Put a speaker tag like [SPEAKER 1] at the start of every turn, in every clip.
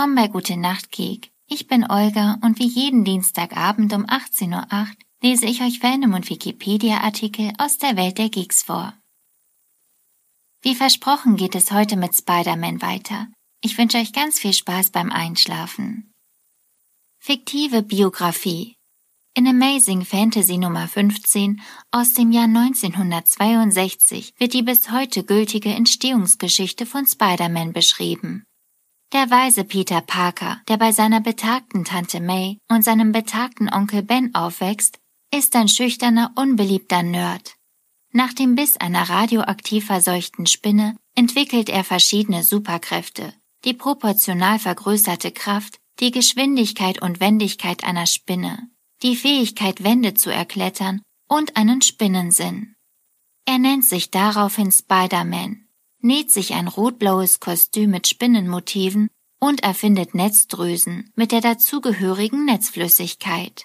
[SPEAKER 1] Willkommen bei Gute Nacht Geek. Ich bin Olga und wie jeden Dienstagabend um 18.08 Uhr lese ich euch Fandom und Wikipedia-Artikel aus der Welt der Geeks vor. Wie versprochen geht es heute mit Spider-Man weiter. Ich wünsche euch ganz viel Spaß beim Einschlafen. Fiktive Biografie in Amazing Fantasy Nummer 15 aus dem Jahr 1962 wird die bis heute gültige Entstehungsgeschichte von Spider-Man beschrieben. Der weise Peter Parker, der bei seiner betagten Tante May und seinem betagten Onkel Ben aufwächst, ist ein schüchterner, unbeliebter Nerd. Nach dem Biss einer radioaktiv verseuchten Spinne entwickelt er verschiedene Superkräfte, die proportional vergrößerte Kraft, die Geschwindigkeit und Wendigkeit einer Spinne, die Fähigkeit, Wände zu erklettern und einen Spinnensinn. Er nennt sich daraufhin Spider-Man, näht sich ein rotblaues Kostüm mit Spinnenmotiven und erfindet Netzdrüsen mit der dazugehörigen Netzflüssigkeit.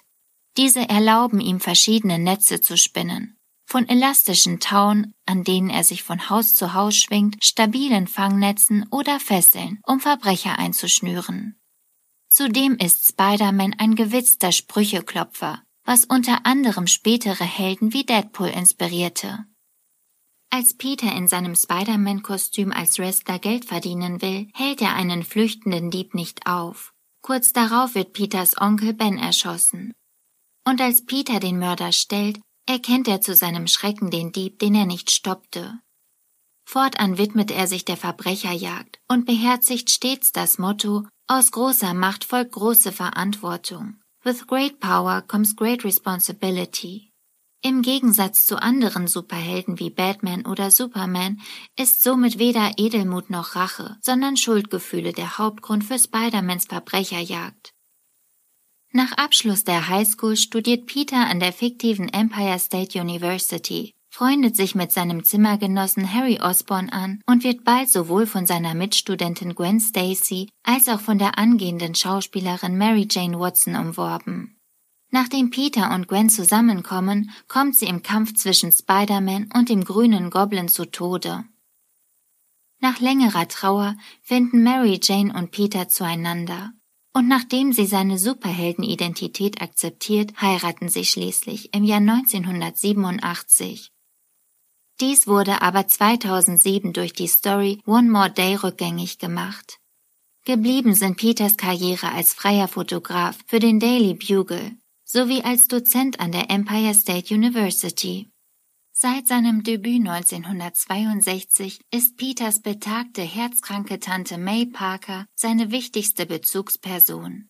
[SPEAKER 1] Diese erlauben ihm verschiedene Netze zu spinnen. Von elastischen Tauen, an denen er sich von Haus zu Haus schwingt, stabilen Fangnetzen oder Fesseln, um Verbrecher einzuschnüren. Zudem ist Spider-Man ein gewitzter Sprücheklopfer, was unter anderem spätere Helden wie Deadpool inspirierte. Als Peter in seinem Spider-Man-Kostüm als Wrestler Geld verdienen will, hält er einen flüchtenden Dieb nicht auf. Kurz darauf wird Peters Onkel Ben erschossen. Und als Peter den Mörder stellt, erkennt er zu seinem Schrecken den Dieb, den er nicht stoppte. Fortan widmet er sich der Verbrecherjagd und beherzigt stets das Motto aus großer Macht folgt große Verantwortung. With great power comes great responsibility. Im Gegensatz zu anderen Superhelden wie Batman oder Superman ist somit weder Edelmut noch Rache, sondern Schuldgefühle der Hauptgrund für Spider-Mans Verbrecherjagd. Nach Abschluss der Highschool studiert Peter an der fiktiven Empire State University freundet sich mit seinem Zimmergenossen Harry Osborn an und wird bald sowohl von seiner Mitstudentin Gwen Stacy als auch von der angehenden Schauspielerin Mary Jane Watson umworben. Nachdem Peter und Gwen zusammenkommen, kommt sie im Kampf zwischen Spider-Man und dem grünen Goblin zu Tode. Nach längerer Trauer finden Mary Jane und Peter zueinander. Und nachdem sie seine Superheldenidentität akzeptiert, heiraten sie schließlich im Jahr 1987. Dies wurde aber 2007 durch die Story One More Day rückgängig gemacht. Geblieben sind Peters Karriere als freier Fotograf für den Daily Bugle sowie als Dozent an der Empire State University. Seit seinem Debüt 1962 ist Peters betagte herzkranke Tante May Parker seine wichtigste Bezugsperson.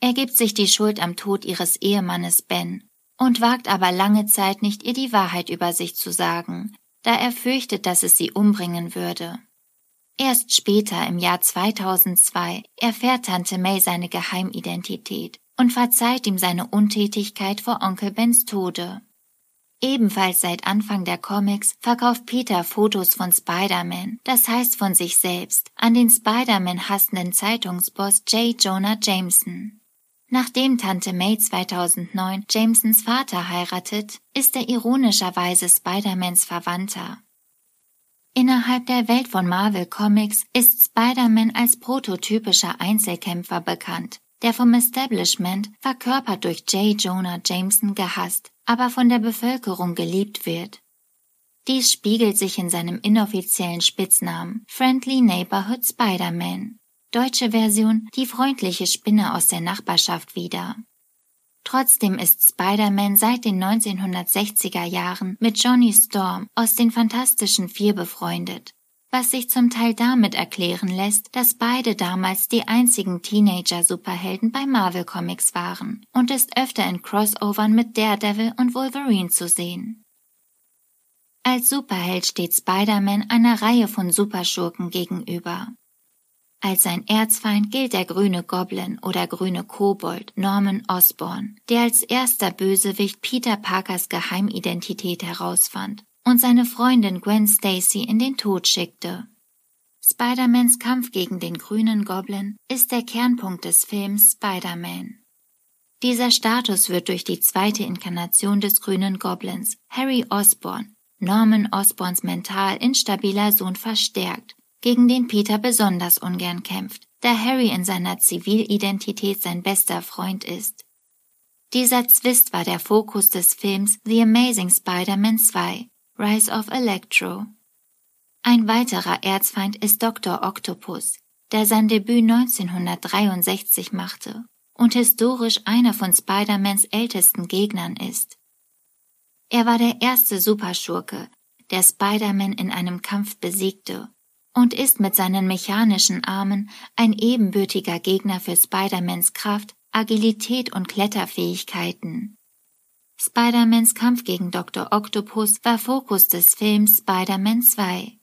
[SPEAKER 1] Er gibt sich die Schuld am Tod ihres Ehemannes Ben und wagt aber lange Zeit nicht, ihr die Wahrheit über sich zu sagen, da er fürchtet, dass es sie umbringen würde. Erst später, im Jahr 2002, erfährt Tante May seine Geheimidentität und verzeiht ihm seine Untätigkeit vor Onkel Bens Tode. Ebenfalls seit Anfang der Comics verkauft Peter Fotos von Spider-Man, das heißt von sich selbst, an den Spider-Man hassenden Zeitungsboss J. Jonah Jameson. Nachdem Tante May 2009 Jamesons Vater heiratet, ist er ironischerweise Spider-Mans Verwandter. Innerhalb der Welt von Marvel Comics ist Spider-Man als prototypischer Einzelkämpfer bekannt, der vom Establishment, verkörpert durch J. Jonah Jameson, gehasst, aber von der Bevölkerung geliebt wird. Dies spiegelt sich in seinem inoffiziellen Spitznamen Friendly Neighborhood Spider-Man deutsche Version die freundliche Spinne aus der Nachbarschaft wieder. Trotzdem ist Spider-Man seit den 1960er Jahren mit Johnny Storm aus den Fantastischen Vier befreundet, was sich zum Teil damit erklären lässt, dass beide damals die einzigen Teenager-Superhelden bei Marvel Comics waren und ist öfter in Crossovern mit Daredevil und Wolverine zu sehen. Als Superheld steht Spider-Man einer Reihe von Superschurken gegenüber. Als sein Erzfeind gilt der grüne Goblin oder grüne Kobold Norman Osborn, der als erster Bösewicht Peter Parkers Geheimidentität herausfand und seine Freundin Gwen Stacy in den Tod schickte. Spider-Mans Kampf gegen den grünen Goblin ist der Kernpunkt des Films Spider-Man. Dieser Status wird durch die zweite Inkarnation des grünen Goblins, Harry Osborn, Norman Osborns mental instabiler Sohn verstärkt gegen den Peter besonders ungern kämpft, da Harry in seiner Zivilidentität sein bester Freund ist. Dieser Zwist war der Fokus des Films The Amazing Spider-Man 2, Rise of Electro. Ein weiterer Erzfeind ist Dr. Octopus, der sein Debüt 1963 machte und historisch einer von Spider-Mans ältesten Gegnern ist. Er war der erste Superschurke, der Spider-Man in einem Kampf besiegte und ist mit seinen mechanischen Armen ein ebenbürtiger Gegner für Spider-Mans Kraft, Agilität und Kletterfähigkeiten. Spider-Mans Kampf gegen Dr. Octopus war Fokus des Films Spider-Man 2.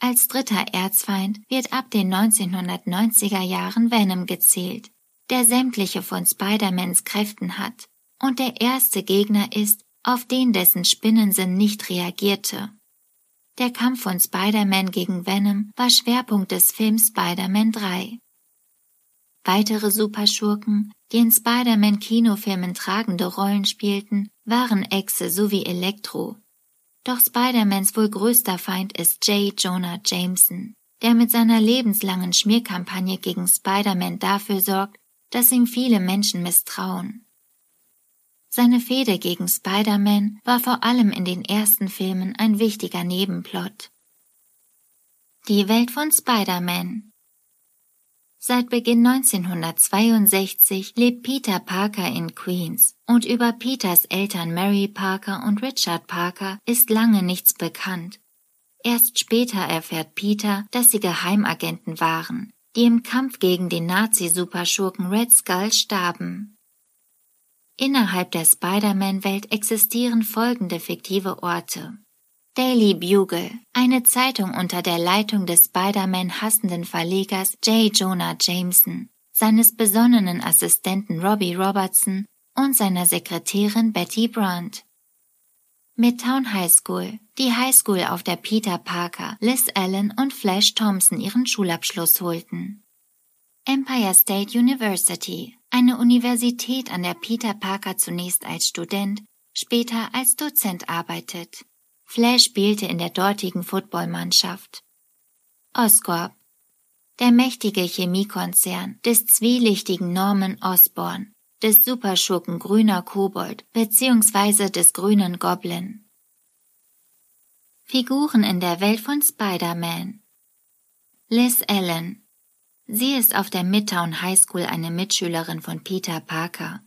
[SPEAKER 1] Als dritter Erzfeind wird ab den 1990er Jahren Venom gezählt, der sämtliche von Spider-Mans Kräften hat und der erste Gegner ist, auf den dessen Spinnensinn nicht reagierte. Der Kampf von Spider-Man gegen Venom war Schwerpunkt des Films Spider-Man 3. Weitere Superschurken, die in Spider-Man Kinofilmen tragende Rollen spielten, waren Echse sowie Elektro. Doch Spider-Mans wohl größter Feind ist J. Jonah Jameson, der mit seiner lebenslangen Schmierkampagne gegen Spider-Man dafür sorgt, dass ihm viele Menschen misstrauen. Seine Fehde gegen Spider-Man war vor allem in den ersten Filmen ein wichtiger Nebenplot. Die Welt von Spider-Man Seit Beginn 1962 lebt Peter Parker in Queens und über Peters Eltern Mary Parker und Richard Parker ist lange nichts bekannt. Erst später erfährt Peter, dass sie Geheimagenten waren, die im Kampf gegen den Nazi-Superschurken Red Skull starben. Innerhalb der Spider-Man-Welt existieren folgende fiktive Orte. Daily Bugle, eine Zeitung unter der Leitung des Spider-Man hassenden Verlegers J. Jonah Jameson, seines besonnenen Assistenten Robbie Robertson und seiner Sekretärin Betty Brandt. Midtown High School, die High School, auf der Peter Parker, Liz Allen und Flash Thompson ihren Schulabschluss holten. Empire State University, eine Universität, an der Peter Parker zunächst als Student, später als Dozent arbeitet. Flash spielte in der dortigen Footballmannschaft. Oscorp, der mächtige Chemiekonzern des zwielichtigen Norman Osborn, des Superschurken Grüner Kobold bzw. des Grünen Goblin. Figuren in der Welt von Spider-Man Liz Allen Sie ist auf der Midtown High School eine Mitschülerin von Peter Parker.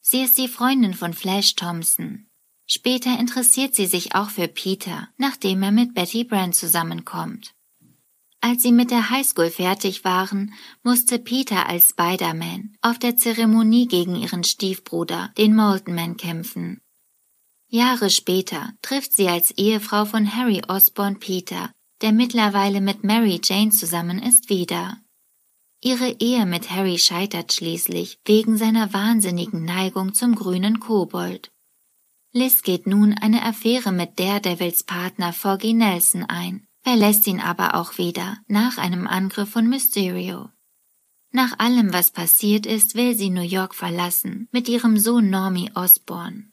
[SPEAKER 1] Sie ist die Freundin von Flash Thompson. Später interessiert sie sich auch für Peter, nachdem er mit Betty Brand zusammenkommt. Als sie mit der Highschool fertig waren, musste Peter als Spider-Man auf der Zeremonie gegen ihren Stiefbruder, den Molten Man, kämpfen. Jahre später trifft sie als Ehefrau von Harry Osborne Peter, der mittlerweile mit Mary Jane zusammen ist, wieder. Ihre Ehe mit Harry scheitert schließlich wegen seiner wahnsinnigen Neigung zum grünen Kobold. Liz geht nun eine Affäre mit Daredevils Partner Foggy Nelson ein, verlässt ihn aber auch wieder nach einem Angriff von Mysterio. Nach allem, was passiert ist, will sie New York verlassen mit ihrem Sohn Normie Osborne.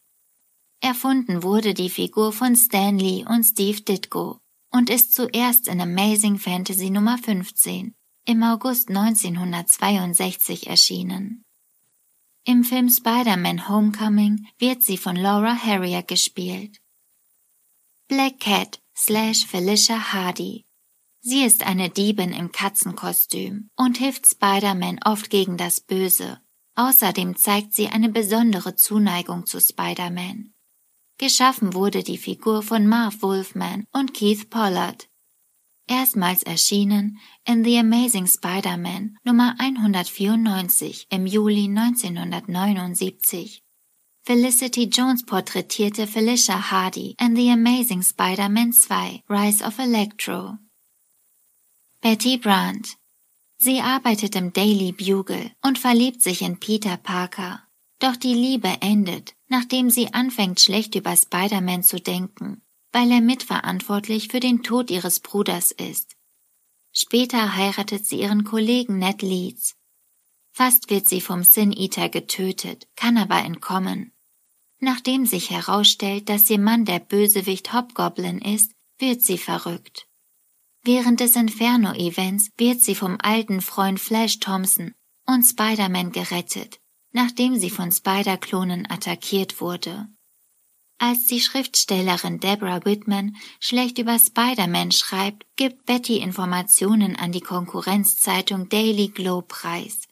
[SPEAKER 1] Erfunden wurde die Figur von Stan Lee und Steve Ditko und ist zuerst in Amazing Fantasy Nummer 15 im August 1962 erschienen. Im Film Spider-Man Homecoming wird sie von Laura Harrier gespielt. Black Cat slash Felicia Hardy. Sie ist eine Diebin im Katzenkostüm und hilft Spider-Man oft gegen das Böse. Außerdem zeigt sie eine besondere Zuneigung zu Spider-Man. Geschaffen wurde die Figur von Marv Wolfman und Keith Pollard, Erstmals erschienen in The Amazing Spider-Man Nummer 194 im Juli 1979. Felicity Jones porträtierte Felicia Hardy in The Amazing Spider-Man 2 Rise of Electro. Betty Brandt. Sie arbeitet im Daily Bugle und verliebt sich in Peter Parker. Doch die Liebe endet, nachdem sie anfängt schlecht über Spider-Man zu denken weil er mitverantwortlich für den Tod ihres Bruders ist. Später heiratet sie ihren Kollegen Ned Leeds. Fast wird sie vom Sin Eater getötet, kann aber entkommen. Nachdem sich herausstellt, dass ihr Mann der Bösewicht Hobgoblin ist, wird sie verrückt. Während des Inferno-Events wird sie vom alten Freund Flash Thompson und Spider-Man gerettet, nachdem sie von Spider-Klonen attackiert wurde. Als die Schriftstellerin Deborah Whitman schlecht über Spider-Man schreibt, gibt Betty Informationen an die Konkurrenzzeitung Daily Globe preis.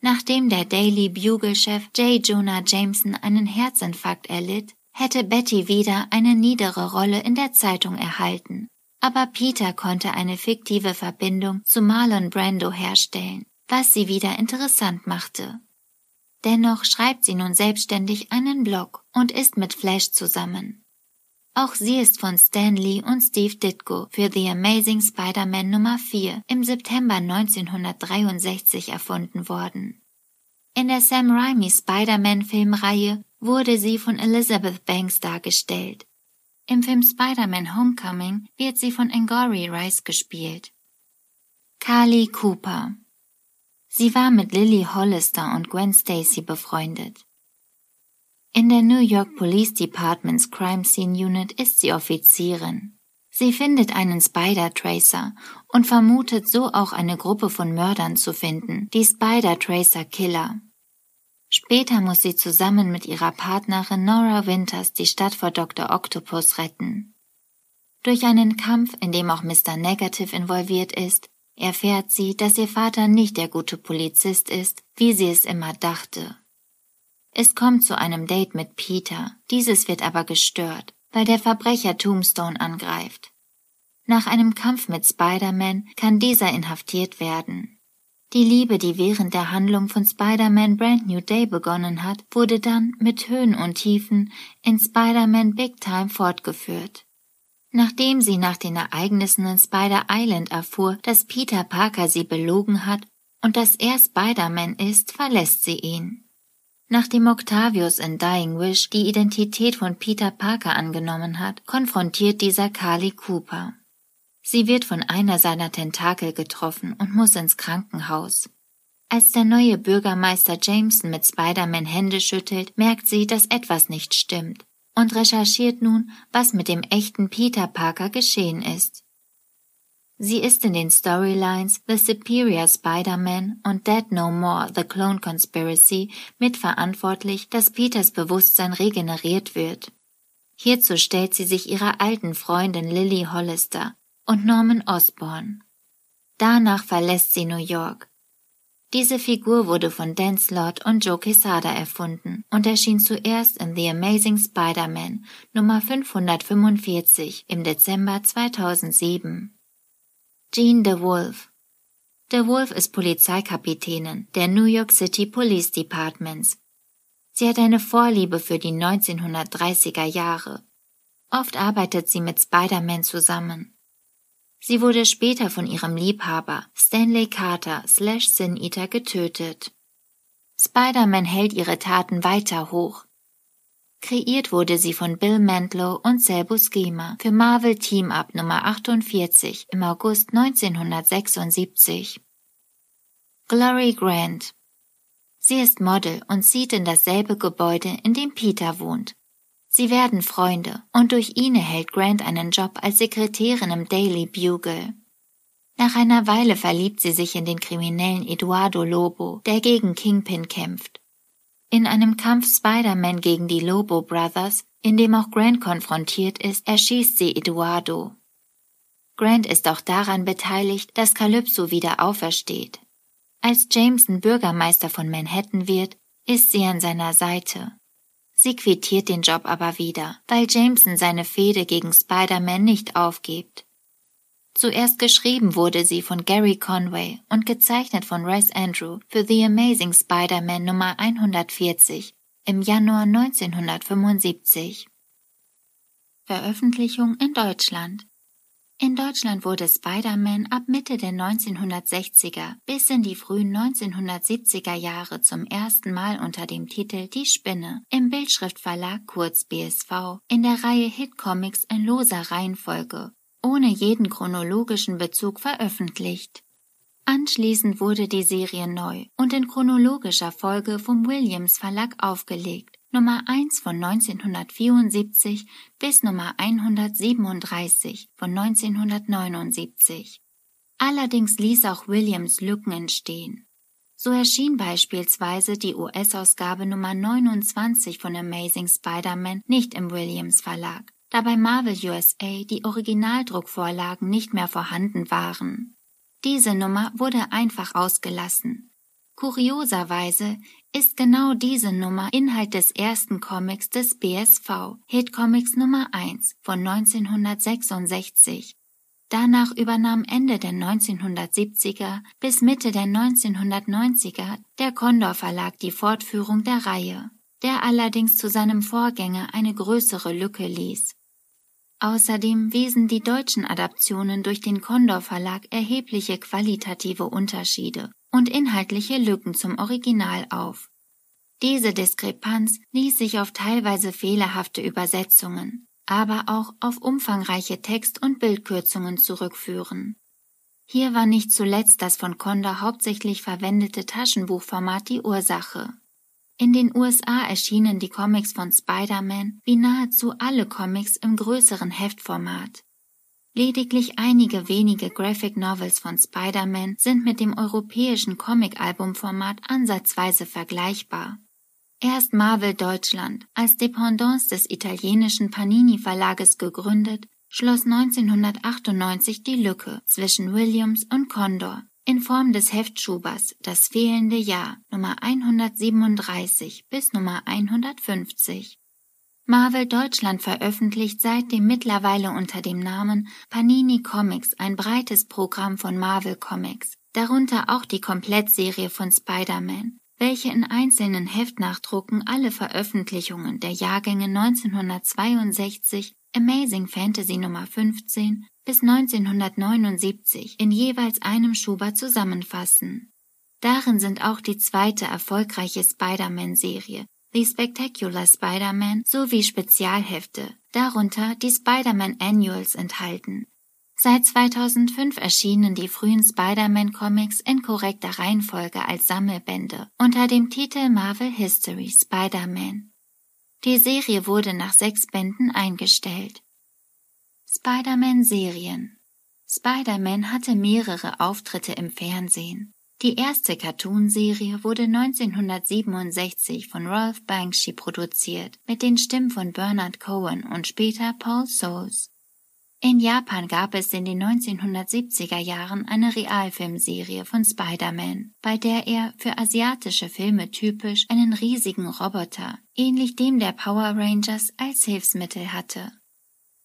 [SPEAKER 1] Nachdem der Daily Bugle-Chef J. Jonah Jameson einen Herzinfarkt erlitt, hätte Betty wieder eine niedere Rolle in der Zeitung erhalten. Aber Peter konnte eine fiktive Verbindung zu Marlon Brando herstellen, was sie wieder interessant machte. Dennoch schreibt sie nun selbstständig einen Blog und ist mit Flash zusammen. Auch sie ist von Stan Lee und Steve Ditko für The Amazing Spider-Man Nummer 4 im September 1963 erfunden worden. In der Sam Raimi Spider-Man-Filmreihe wurde sie von Elizabeth Banks dargestellt. Im Film Spider-Man Homecoming wird sie von Angourie Rice gespielt. Carly Cooper Sie war mit Lily Hollister und Gwen Stacy befreundet. In der New York Police Departments Crime Scene Unit ist sie Offizierin. Sie findet einen Spider-Tracer und vermutet so auch eine Gruppe von Mördern zu finden, die Spider-Tracer-Killer. Später muss sie zusammen mit ihrer Partnerin Nora Winters die Stadt vor Dr. Octopus retten. Durch einen Kampf, in dem auch Mr. Negative involviert ist, erfährt sie, dass ihr Vater nicht der gute Polizist ist, wie sie es immer dachte. Es kommt zu einem Date mit Peter, dieses wird aber gestört, weil der Verbrecher Tombstone angreift. Nach einem Kampf mit Spider-Man kann dieser inhaftiert werden. Die Liebe, die während der Handlung von Spider-Man Brand New Day begonnen hat, wurde dann mit Höhen und Tiefen in Spider-Man Big Time fortgeführt. Nachdem sie nach den Ereignissen in Spider Island erfuhr, dass Peter Parker sie belogen hat und dass er Spider-Man ist, verlässt sie ihn. Nachdem Octavius in Dying Wish die Identität von Peter Parker angenommen hat, konfrontiert dieser Carly Cooper. Sie wird von einer seiner Tentakel getroffen und muss ins Krankenhaus. Als der neue Bürgermeister Jameson mit Spider-Man Hände schüttelt, merkt sie, dass etwas nicht stimmt und recherchiert nun, was mit dem echten Peter Parker geschehen ist. Sie ist in den Storylines The Superior Spider-Man und Dead No More The Clone Conspiracy mitverantwortlich, dass Peters Bewusstsein regeneriert wird. Hierzu stellt sie sich ihrer alten Freundin Lily Hollister und Norman Osborn. Danach verlässt sie New York, diese Figur wurde von Dan Slott und Joe Quesada erfunden und erschien zuerst in The Amazing Spider-Man Nummer 545 im Dezember 2007. Jean DeWolf DeWolf ist Polizeikapitänin der New York City Police Departments. Sie hat eine Vorliebe für die 1930er Jahre. Oft arbeitet sie mit Spider-Man zusammen. Sie wurde später von ihrem Liebhaber Stanley Carter slash Sin Eater getötet. Spider-Man hält ihre Taten weiter hoch. Kreiert wurde sie von Bill Mantlo und Sal Buscema für Marvel Team Up Nummer 48 im August 1976. Glory Grant Sie ist Model und zieht in dasselbe Gebäude, in dem Peter wohnt. Sie werden Freunde und durch ihn erhält Grant einen Job als Sekretärin im Daily Bugle. Nach einer Weile verliebt sie sich in den kriminellen Eduardo Lobo, der gegen Kingpin kämpft. In einem Kampf Spider-Man gegen die Lobo Brothers, in dem auch Grant konfrontiert ist, erschießt sie Eduardo. Grant ist auch daran beteiligt, dass Calypso wieder aufersteht. Als Jameson Bürgermeister von Manhattan wird, ist sie an seiner Seite. Sie quittiert den Job aber wieder, weil Jameson seine Fehde gegen Spider-Man nicht aufgibt. Zuerst geschrieben wurde sie von Gary Conway und gezeichnet von Russ Andrew für The Amazing Spider-Man Nummer 140 im Januar 1975. Veröffentlichung in Deutschland in Deutschland wurde Spider-Man ab Mitte der 1960er bis in die frühen 1970er Jahre zum ersten Mal unter dem Titel Die Spinne im Bildschriftverlag kurz BSV in der Reihe Hit Comics in loser Reihenfolge, ohne jeden chronologischen Bezug veröffentlicht. Anschließend wurde die Serie neu und in chronologischer Folge vom Williams Verlag aufgelegt Nummer 1 von 1974 bis Nummer 137 von 1979. Allerdings ließ auch Williams Lücken entstehen. So erschien beispielsweise die US-Ausgabe Nummer 29 von Amazing Spider-Man nicht im Williams Verlag, da bei Marvel USA die Originaldruckvorlagen nicht mehr vorhanden waren. Diese Nummer wurde einfach ausgelassen. Kurioserweise ist genau diese Nummer Inhalt des ersten Comics des BSV, Hit Comics Nummer 1 von 1966, Danach übernahm Ende der 1970er bis Mitte der 1990er der Condor Verlag die Fortführung der Reihe, der allerdings zu seinem Vorgänger eine größere Lücke ließ. Außerdem wiesen die deutschen Adaptionen durch den Condor Verlag erhebliche qualitative Unterschiede und inhaltliche Lücken zum Original auf. Diese Diskrepanz ließ sich auf teilweise fehlerhafte Übersetzungen, aber auch auf umfangreiche Text- und Bildkürzungen zurückführen. Hier war nicht zuletzt das von Conda hauptsächlich verwendete Taschenbuchformat die Ursache. In den USA erschienen die Comics von Spider-Man wie nahezu alle Comics im größeren Heftformat. Lediglich einige wenige Graphic Novels von Spider-Man sind mit dem europäischen Comic-Album-Format ansatzweise vergleichbar. Erst Marvel Deutschland, als Dependance des italienischen Panini Verlages gegründet, schloss 1998 die Lücke zwischen Williams und Condor in Form des Heftschubers Das fehlende Jahr Nummer 137 bis Nummer 150. Marvel Deutschland veröffentlicht seitdem mittlerweile unter dem Namen Panini Comics ein breites Programm von Marvel Comics, darunter auch die Komplettserie von Spider-Man, welche in einzelnen Heftnachdrucken alle Veröffentlichungen der Jahrgänge 1962 Amazing Fantasy Nummer 15 bis 1979 in jeweils einem Schuber zusammenfassen. Darin sind auch die zweite erfolgreiche Spider-Man-Serie, The Spectacular Spider-Man, sowie Spezialhefte, darunter die Spider-Man Annuals enthalten, Seit 2005 erschienen die frühen Spider-Man-Comics in korrekter Reihenfolge als Sammelbände unter dem Titel Marvel History Spider-Man. Die Serie wurde nach sechs Bänden eingestellt. Spider-Man-Serien Spider-Man hatte mehrere Auftritte im Fernsehen. Die erste Cartoonserie wurde 1967 von Ralph Bakshi produziert, mit den Stimmen von Bernard Cohen und später Paul Souls. In Japan gab es in den 1970er Jahren eine Realfilmserie von Spider-Man, bei der er für asiatische Filme typisch einen riesigen Roboter, ähnlich dem der Power Rangers, als Hilfsmittel hatte.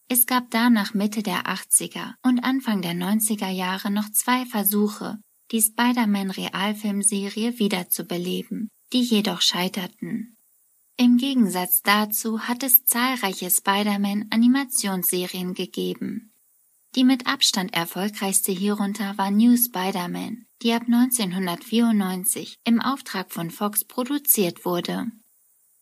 [SPEAKER 1] Es gab danach Mitte der 80er und Anfang der 90er Jahre noch zwei Versuche, die Spider-Man Realfilmserie wiederzubeleben, die jedoch scheiterten. Im Gegensatz dazu hat es zahlreiche Spider-Man-Animationsserien gegeben. Die mit Abstand erfolgreichste hierunter war New Spider-Man, die ab 1994 im Auftrag von Fox produziert wurde.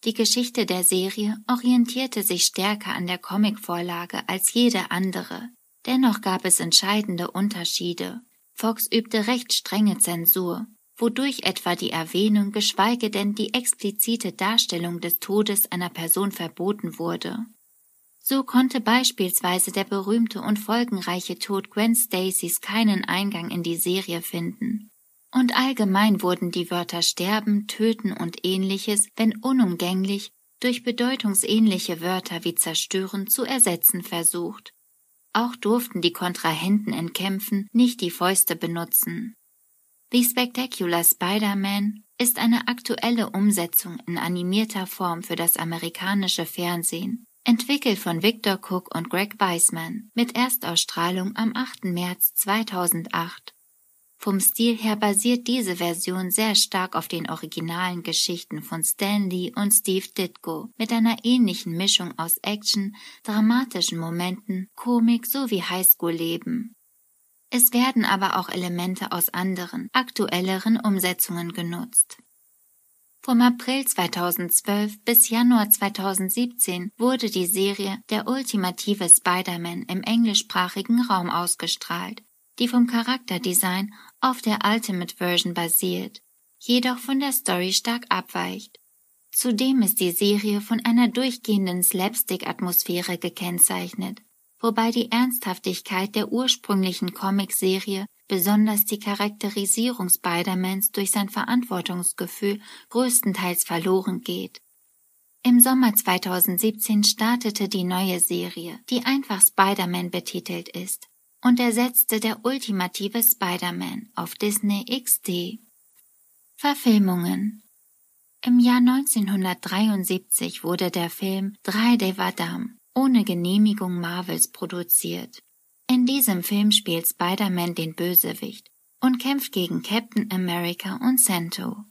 [SPEAKER 1] Die Geschichte der Serie orientierte sich stärker an der Comicvorlage als jede andere. Dennoch gab es entscheidende Unterschiede. Fox übte recht strenge Zensur wodurch etwa die Erwähnung, geschweige denn die explizite Darstellung des Todes einer Person verboten wurde. So konnte beispielsweise der berühmte und folgenreiche Tod Gwen Stacys keinen Eingang in die Serie finden. Und allgemein wurden die Wörter sterben, töten und ähnliches, wenn unumgänglich, durch bedeutungsähnliche Wörter wie zerstören zu ersetzen versucht. Auch durften die Kontrahenten in Kämpfen nicht die Fäuste benutzen. The Spectacular Spider-Man ist eine aktuelle Umsetzung in animierter Form für das amerikanische Fernsehen, entwickelt von Victor Cook und Greg Weisman, mit Erstausstrahlung am 8. März 2008. Vom Stil her basiert diese Version sehr stark auf den originalen Geschichten von Stan Lee und Steve Ditko mit einer ähnlichen Mischung aus Action, dramatischen Momenten, Komik sowie Highschool-Leben. Es werden aber auch Elemente aus anderen, aktuelleren Umsetzungen genutzt. Vom April 2012 bis Januar 2017 wurde die Serie Der ultimative Spider-Man im englischsprachigen Raum ausgestrahlt, die vom Charakterdesign auf der Ultimate Version basiert, jedoch von der Story stark abweicht. Zudem ist die Serie von einer durchgehenden Slapstick-Atmosphäre gekennzeichnet, wobei die Ernsthaftigkeit der ursprünglichen Comicserie, besonders die Charakterisierung Spider-Mans durch sein Verantwortungsgefühl, größtenteils verloren geht. Im Sommer 2017 startete die neue Serie, die einfach Spider-Man betitelt ist und ersetzte der ultimative Spider-Man auf Disney XD. Verfilmungen Im Jahr 1973 wurde der Film Drei de Vadam ohne Genehmigung Marvels produziert. In diesem Film spielt Spider-Man den Bösewicht und kämpft gegen Captain America und Santo.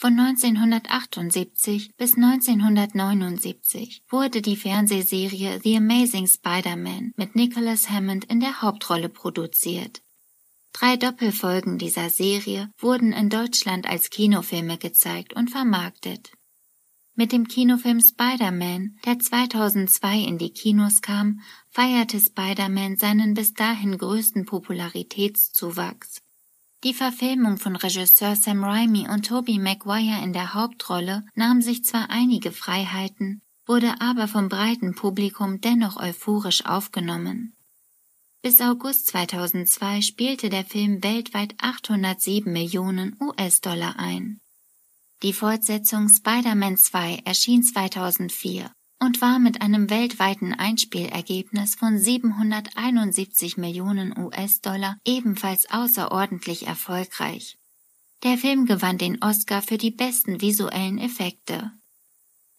[SPEAKER 1] Von 1978 bis 1979 wurde die Fernsehserie The Amazing Spider-Man mit Nicholas Hammond in der Hauptrolle produziert. Drei Doppelfolgen dieser Serie wurden in Deutschland als Kinofilme gezeigt und vermarktet. Mit dem Kinofilm Spider-Man, der 2002 in die Kinos kam, feierte Spider-Man seinen bis dahin größten Popularitätszuwachs. Die Verfilmung von Regisseur Sam Raimi und Tobey Maguire in der Hauptrolle nahm sich zwar einige Freiheiten, wurde aber vom breiten Publikum dennoch euphorisch aufgenommen. Bis August 2002 spielte der Film weltweit 807 Millionen US-Dollar ein. Die Fortsetzung Spider-Man 2 erschien 2004 und war mit einem weltweiten Einspielergebnis von 771 Millionen US-Dollar ebenfalls außerordentlich erfolgreich. Der Film gewann den Oscar für die besten visuellen Effekte.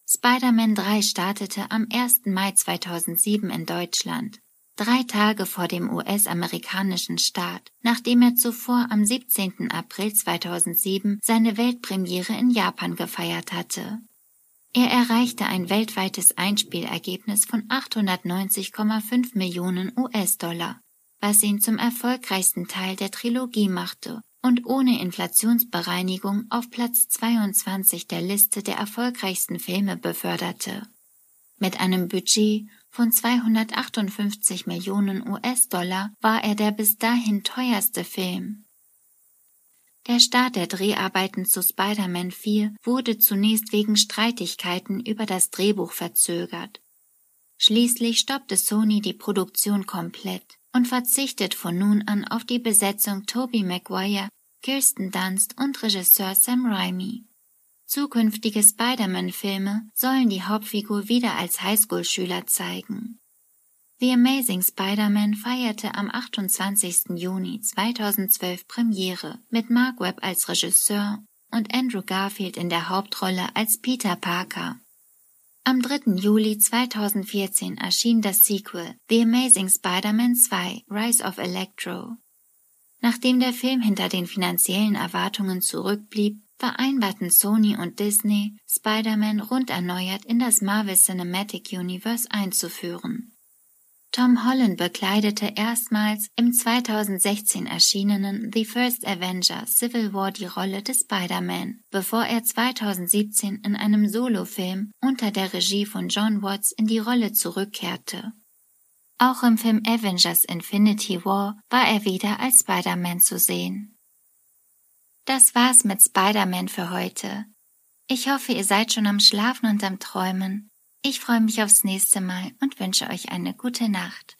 [SPEAKER 1] Spider-Man 3 startete am 1. Mai 2007 in Deutschland, drei Tage vor dem US-amerikanischen Start, nachdem er zuvor am 17. April 2007 seine Weltpremiere in Japan gefeiert hatte. Er erreichte ein weltweites Einspielergebnis von 890,5 Millionen US-Dollar, was ihn zum erfolgreichsten Teil der Trilogie machte und ohne Inflationsbereinigung auf Platz 22 der Liste der erfolgreichsten Filme beförderte. Mit einem Budget von 258 Millionen US-Dollar war er der bis dahin teuerste Film. Der Start der Dreharbeiten zu Spider-Man 4 wurde zunächst wegen Streitigkeiten über das Drehbuch verzögert. Schließlich stoppte Sony die Produktion komplett und verzichtet von nun an auf die Besetzung Tobey Maguire, Kirsten Dunst und Regisseur Sam Raimi. Zukünftige Spider-Man-Filme sollen die Hauptfigur wieder als Highschool-Schüler zeigen. The Amazing Spider-Man feierte am 28. Juni 2012 Premiere mit Mark Webb als Regisseur und Andrew Garfield in der Hauptrolle als Peter Parker. Am 3. Juli 2014 erschien das Sequel The Amazing Spider-Man 2 Rise of Electro. Nachdem der Film hinter den finanziellen Erwartungen zurückblieb, vereinbarten Sony und Disney, Spider-Man rund erneuert in das Marvel Cinematic Universe einzuführen. Tom Holland bekleidete erstmals im 2016 erschienenen The First Avenger Civil War die Rolle des Spider-Man, bevor er 2017 in einem Solofilm unter der Regie von John Watts in die Rolle zurückkehrte. Auch im Film Avengers Infinity War war er wieder als Spider-Man zu sehen. Das war's mit Spider-Man für heute. Ich hoffe, ihr seid schon am Schlafen und am Träumen. Ich freue mich aufs nächste Mal und wünsche euch eine gute Nacht.